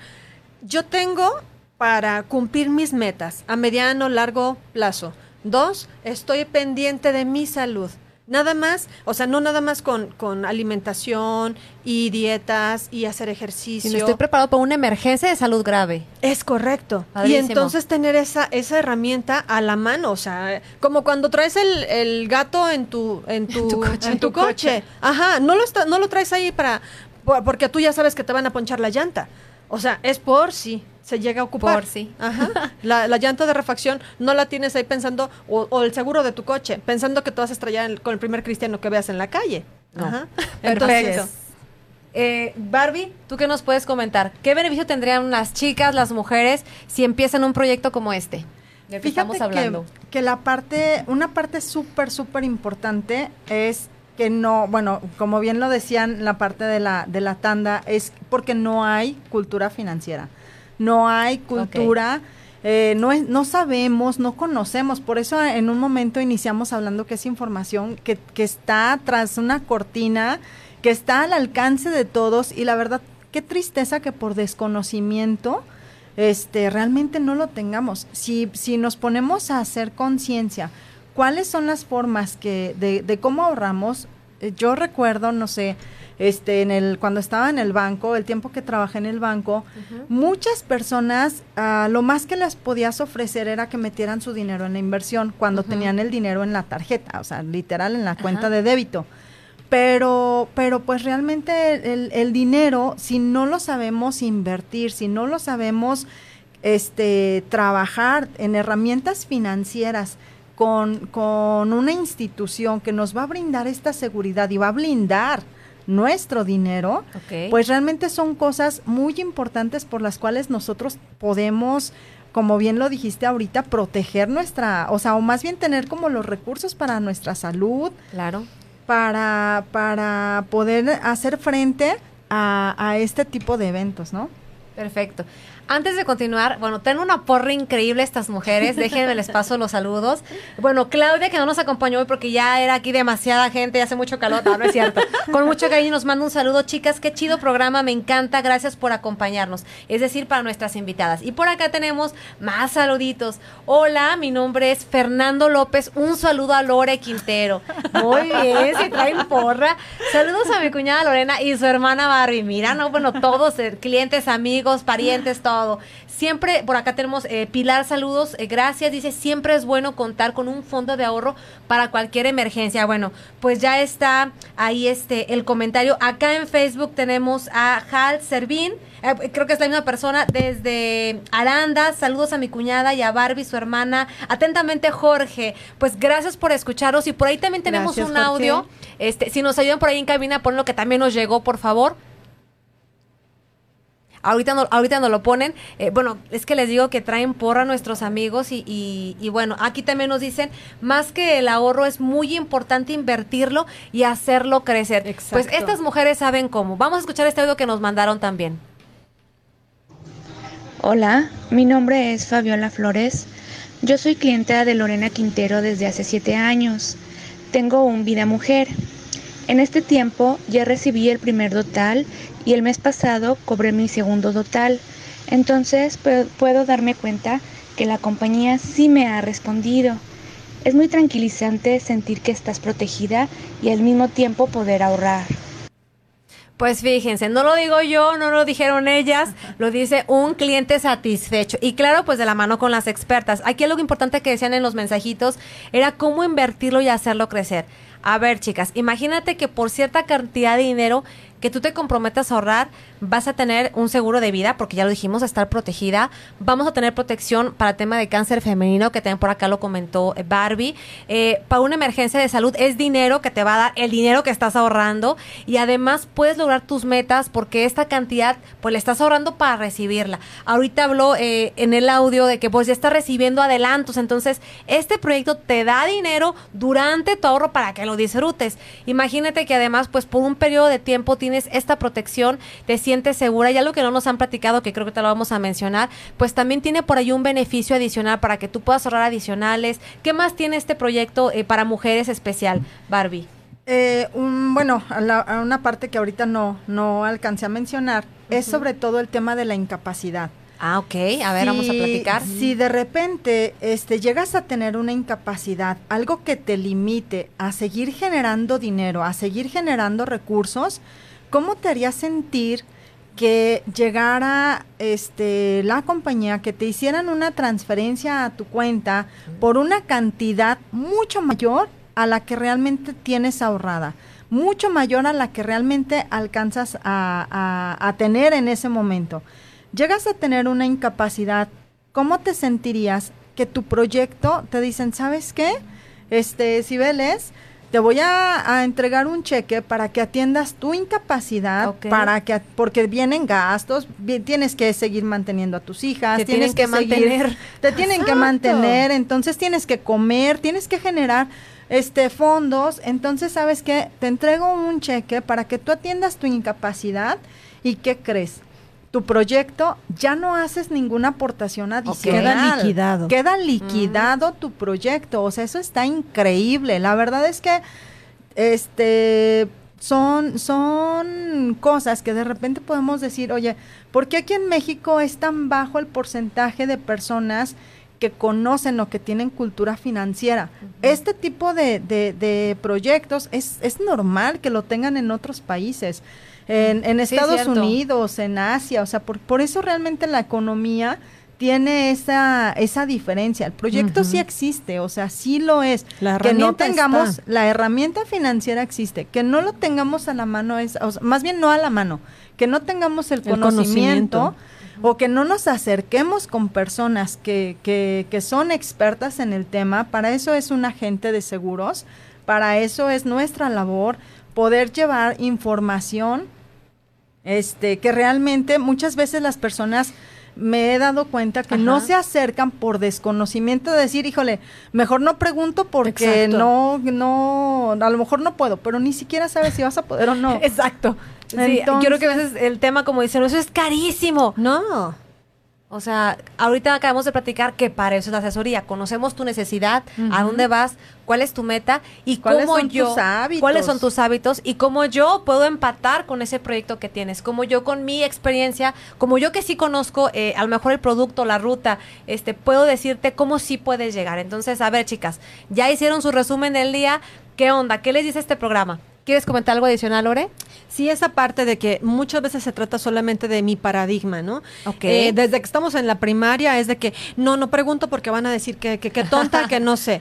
yo tengo para cumplir mis metas a mediano, largo plazo? Dos, estoy pendiente de mi salud. Nada más, o sea, no nada más con, con alimentación y dietas y hacer ejercicio. Si estoy preparado para una emergencia de salud grave. Es correcto. Y entonces tener esa, esa herramienta a la mano, o sea, como cuando traes el, el gato en tu, en tu, en tu, coche. Ajá, no lo, está, no lo traes ahí para, porque tú ya sabes que te van a ponchar la llanta. O sea, es por sí se llega a ocupar. Por sí. Ajá. La, llanta de refacción no la tienes ahí pensando, o, el seguro de tu coche, pensando que te vas a estrellar con el primer cristiano que veas en la calle. Ajá. Perfecto. Eh, Barbie, ¿tú qué nos puedes comentar? ¿Qué beneficio tendrían las chicas, las mujeres, si empiezan un proyecto como este? De que estamos hablando. Que, que la parte, una parte súper, súper importante es que no, bueno, como bien lo decían, la parte de la, de la tanda es porque no hay cultura financiera no hay cultura. Eh, no, no sabemos, no conocemos, por eso en un momento iniciamos hablando que es información que, que está tras una cortina, que está al alcance de todos y la verdad, qué tristeza que por desconocimiento este, realmente no lo tengamos. Si, si nos ponemos a hacer conciencia, ¿cuáles son las formas que de, de cómo ahorramos? Eh, yo recuerdo, no sé, este, en el, cuando estaba en el banco, el tiempo que trabajé en el banco, muchas personas, uh, lo más que les podías ofrecer era que metieran su dinero en la inversión cuando tenían el dinero en la tarjeta, o sea, literal en la cuenta de débito. Pero, pero pues realmente el, el, dinero, si no lo sabemos invertir, si no lo sabemos este, trabajar en herramientas financieras, con, con, una institución que nos va a brindar esta seguridad y va a blindar nuestro dinero, pues realmente son cosas muy importantes por las cuales nosotros podemos como bien lo dijiste ahorita, proteger nuestra, o sea, o más bien tener como los recursos para nuestra salud. Claro. Para, para poder hacer frente a, a este tipo de eventos, ¿no? Perfecto. Antes de continuar, bueno, tengo una porra increíble estas mujeres. Déjenme les paso los saludos. Bueno, Claudia, que no nos acompañó hoy porque ya era aquí demasiada gente, hace mucho calor, no, es cierto. Con mucho cariño nos manda un saludo, chicas. Qué chido programa, me encanta. Gracias por acompañarnos. Es decir, para nuestras invitadas. Y por acá tenemos más saluditos. Hola, mi nombre es Fernando López. Un saludo a Lore Quintero. Muy bien, si traen porra. Saludos a mi cuñada Lorena y su hermana Barbie. Mira, no, bueno, todos, eh, clientes, amigos, parientes, todos Siempre, por acá tenemos eh, Pilar, saludos, eh, gracias, dice, siempre es bueno contar con un fondo de ahorro para cualquier emergencia. Bueno, pues ya está ahí este el comentario. Acá en Facebook tenemos a Hal Servín, eh, creo que es la misma persona, desde Aranda, saludos a mi cuñada y a Barbie, su hermana. Atentamente, Jorge, pues gracias por escucharos y por ahí también tenemos un audio. Este, si nos ayudan por ahí en cabina, pon lo que también nos llegó, por favor. Ahorita no, ahorita no lo ponen. Eh, bueno, es que les digo que traen porra a nuestros amigos y, y, bueno, aquí también nos dicen, más que el ahorro es muy importante invertirlo y hacerlo crecer. Pues estas mujeres saben cómo. Vamos a escuchar este audio que nos mandaron también. Hola, mi nombre es Fabiola Flores. Yo soy clienta de Lorena Quintero desde hace siete años. Tengo un vida mujer. En este tiempo ya recibí el primer dotal y el mes pasado cobré mi segundo total. Entonces puedo darme cuenta que la compañía sí me ha respondido. Es muy tranquilizante sentir que estás protegida y al mismo tiempo poder ahorrar. Pues fíjense, no lo digo yo, no lo dijeron ellas, lo dice un cliente satisfecho. Y claro, pues de la mano con las expertas. Aquí lo importante que decían en los mensajitos era cómo invertirlo y hacerlo crecer. A ver, chicas, imagínate que por cierta cantidad de dinero que tú te comprometas a ahorrar, vas a tener un seguro de vida, porque ya lo dijimos, a estar protegida. Vamos a tener protección para tema de cáncer femenino, que también por acá lo comentó eh, Barbie. Eh, para una emergencia de salud es dinero que te va a dar el dinero que estás ahorrando y además puedes lograr tus metas porque esta cantidad pues le estás ahorrando para recibirla. Ahorita habló eh, en el audio de que pues ya estás recibiendo adelantos, entonces este proyecto te da dinero durante tu ahorro para que lo disfrutes. Imagínate que además pues por un periodo de tiempo tienes esta protección, te sientes segura. Y algo que no nos han platicado, que creo que te lo vamos a mencionar, pues también tiene por ahí un beneficio adicional para que tú puedas ahorrar adicionales. ¿Qué más tiene este proyecto eh, para mujeres especial, Barbie? Eh, bueno, a, una parte que ahorita no, no alcancé a mencionar es sobre todo el tema de la incapacidad. Ah, ok. A ver, vamos a platicar. Si de repente este, llegas a tener una incapacidad, algo que te limite a seguir generando dinero, a seguir generando recursos, ¿cómo te haría sentir que llegara este la compañía que te hicieran una transferencia a tu cuenta por una cantidad mucho mayor a la que realmente tienes ahorrada, mucho mayor a la que realmente alcanzas a, tener en ese momento. Llegas a tener una incapacidad, ¿cómo te sentirías que tu proyecto te dicen, ¿sabes qué? Este, Cibeles, te voy a, entregar un cheque para que atiendas tu incapacidad, para que porque vienen gastos, tienes que seguir manteniendo a tus hijas, tienes que, mantener, te tienen que mantener, entonces tienes que comer, tienes que generar este fondos, entonces sabes que te entrego un cheque para que tú atiendas tu incapacidad y qué crees? Tu proyecto, ya no haces ninguna aportación adicional. Queda liquidado. Queda liquidado tu proyecto. O sea, eso está increíble. La verdad es que este son, son cosas que de repente podemos decir, oye, ¿por qué aquí en México es tan bajo el porcentaje de personas que conocen o que tienen cultura financiera? Este tipo de, de, de proyectos es, es normal que lo tengan en otros países en, Estados Unidos, en Asia, o sea, por, por eso realmente la economía tiene esa, esa diferencia. El proyecto sí existe, o sea, sí lo es. La que no tengamos, la herramienta financiera existe, que no lo tengamos a la mano, es, más bien no a la mano, que no tengamos el, conocimiento, o que no nos acerquemos con personas que, que, que son expertas en el tema, para eso es un agente de seguros, para eso es nuestra labor, poder llevar información este que realmente muchas veces las personas me he dado cuenta que no se acercan por desconocimiento de decir, híjole, mejor no pregunto porque no, no, a lo mejor no puedo, pero ni siquiera sabes si vas a poder o no. Exacto. Sí, yo creo que a veces el tema, como dicen, eso es carísimo. No. O sea, ahorita acabamos de platicar que para eso es la asesoría. Conocemos tu necesidad, a dónde vas, cuál es tu meta y cómo yo, cuáles son tus hábitos y cómo yo puedo empatar con ese proyecto que tienes, como yo con mi experiencia, como yo que sí conozco eh, a lo mejor el producto, la ruta, este, puedo decirte cómo sí puedes llegar. Entonces, a ver, chicas, ya hicieron su resumen del día. ¿Qué onda? ¿Qué les dice este programa? ¿Quieres comentar algo adicional, Lore? Sí, esa parte de que muchas veces se trata solamente de mi paradigma, ¿no? Okay. Eh, desde que estamos en la primaria es de que no, no pregunto porque van a decir que, que, que tonta, que no sé.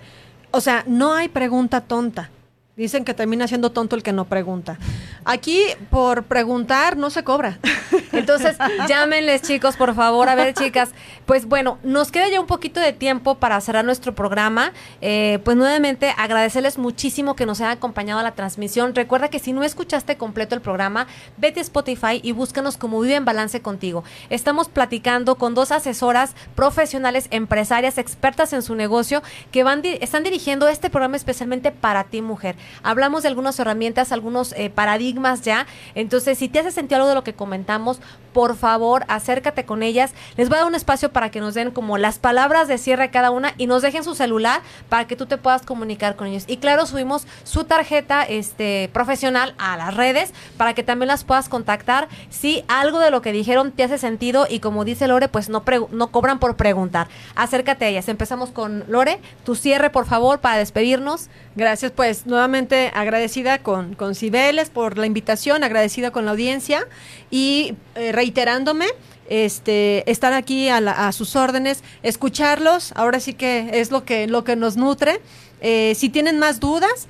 O sea, no hay pregunta tonta. Dicen que termina siendo tonto el que no pregunta. Aquí, por preguntar, no se cobra. Entonces, llámenles, chicos, por favor. A ver, chicas. Pues bueno, nos queda ya un poquito de tiempo para cerrar nuestro programa. Eh, pues nuevamente, agradecerles muchísimo que nos hayan acompañado a la transmisión. Recuerda que si no escuchaste completo el programa, vete a Spotify y búscanos como Vive en Balance contigo. Estamos platicando con dos asesoras profesionales, empresarias, expertas en su negocio, que van están dirigiendo este programa especialmente para ti, mujer. Hablamos de algunas herramientas, algunos eh, paradigmas ya. Entonces, si te hace sentido algo de lo que comentamos, por favor, acércate con ellas. Les voy a dar un espacio para que nos den como las palabras de cierre cada una y nos dejen su celular para que tú te puedas comunicar con ellos. Y claro, subimos su tarjeta este, profesional a las redes para que también las puedas contactar si algo de lo que dijeron te hace sentido y como dice Lore, pues no, no cobran por preguntar. Acércate a ellas. Empezamos con Lore. Tu cierre, por favor, para despedirnos. Gracias, pues nuevamente agradecida con, con Cibeles por la invitación, agradecida con la audiencia y eh, reiterándome este, estar aquí a, sus órdenes, escucharlos, ahora sí que es lo que, lo que nos nutre. Eh, si tienen más dudas,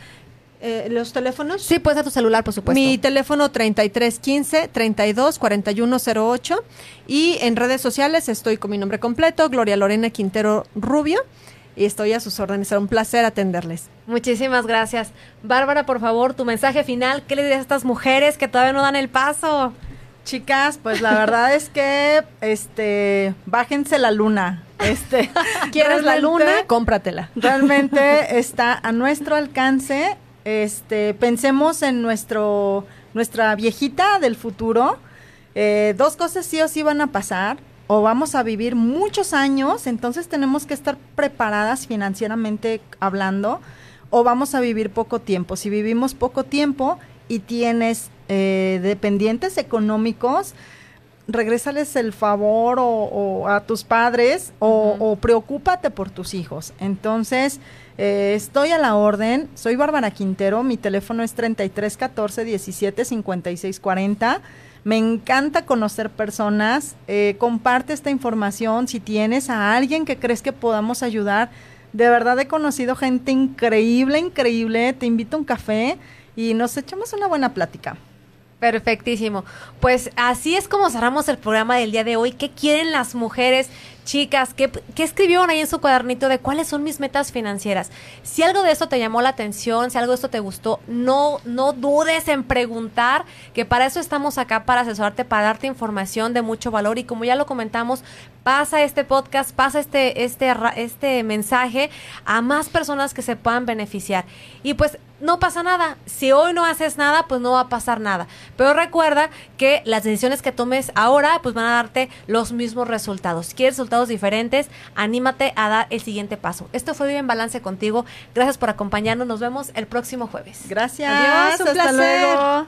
eh, los teléfonos. Sí, puedes a tu celular, por supuesto. Mi teléfono 3315 324108 y en redes sociales estoy con mi nombre completo, Gloria Lorena Quintero Rubio y estoy a sus órdenes. Será un placer atenderles. Muchísimas gracias. Bárbara, por favor, tu mensaje final. ¿Qué le dirías a estas mujeres que todavía no dan el paso? Chicas, pues la verdad es que este bájense la luna. Este, ¿Quieres la luna? Cómpratela. Realmente está a nuestro alcance. Este, pensemos en nuestro nuestra viejita del futuro. Eh, dos cosas sí o sí van a pasar o vamos a vivir muchos años, entonces tenemos que estar preparadas financieramente hablando, o vamos a vivir poco tiempo. Si vivimos poco tiempo y tienes eh, dependientes económicos, regrésales el favor o, a tus padres o, preocúpate por tus hijos. Entonces, eh, estoy a la orden, soy Bárbara Quintero, mi teléfono es 33 14 17 56 40 me encanta conocer personas. Eh, comparte esta información si tienes a alguien que crees que podamos ayudar. De verdad he conocido gente increíble, increíble. Te invito a un café y nos echamos una buena plática. Perfectísimo. Pues así es como cerramos el programa del día de hoy. ¿Qué quieren las mujeres? Chicas, ¿qué, ¿qué, escribieron ahí en su cuadernito de cuáles son mis metas financieras? Si algo de esto te llamó la atención, si algo de esto te gustó, no, no dudes en preguntar, que para eso estamos acá, para asesorarte, para darte información de mucho valor. Y como ya lo comentamos, pasa este podcast, pasa este, este, este mensaje a más personas que se puedan beneficiar. Y pues no pasa nada. Si hoy no haces nada, pues no va a pasar nada. Pero recuerda que las decisiones que tomes ahora, pues van a darte los mismos resultados. Si quieres resultados diferentes, anímate a dar el siguiente paso. Esto fue Vive en Balance contigo. Gracias por acompañarnos. Nos vemos el próximo jueves. Gracias. Adiós, un Hasta luego.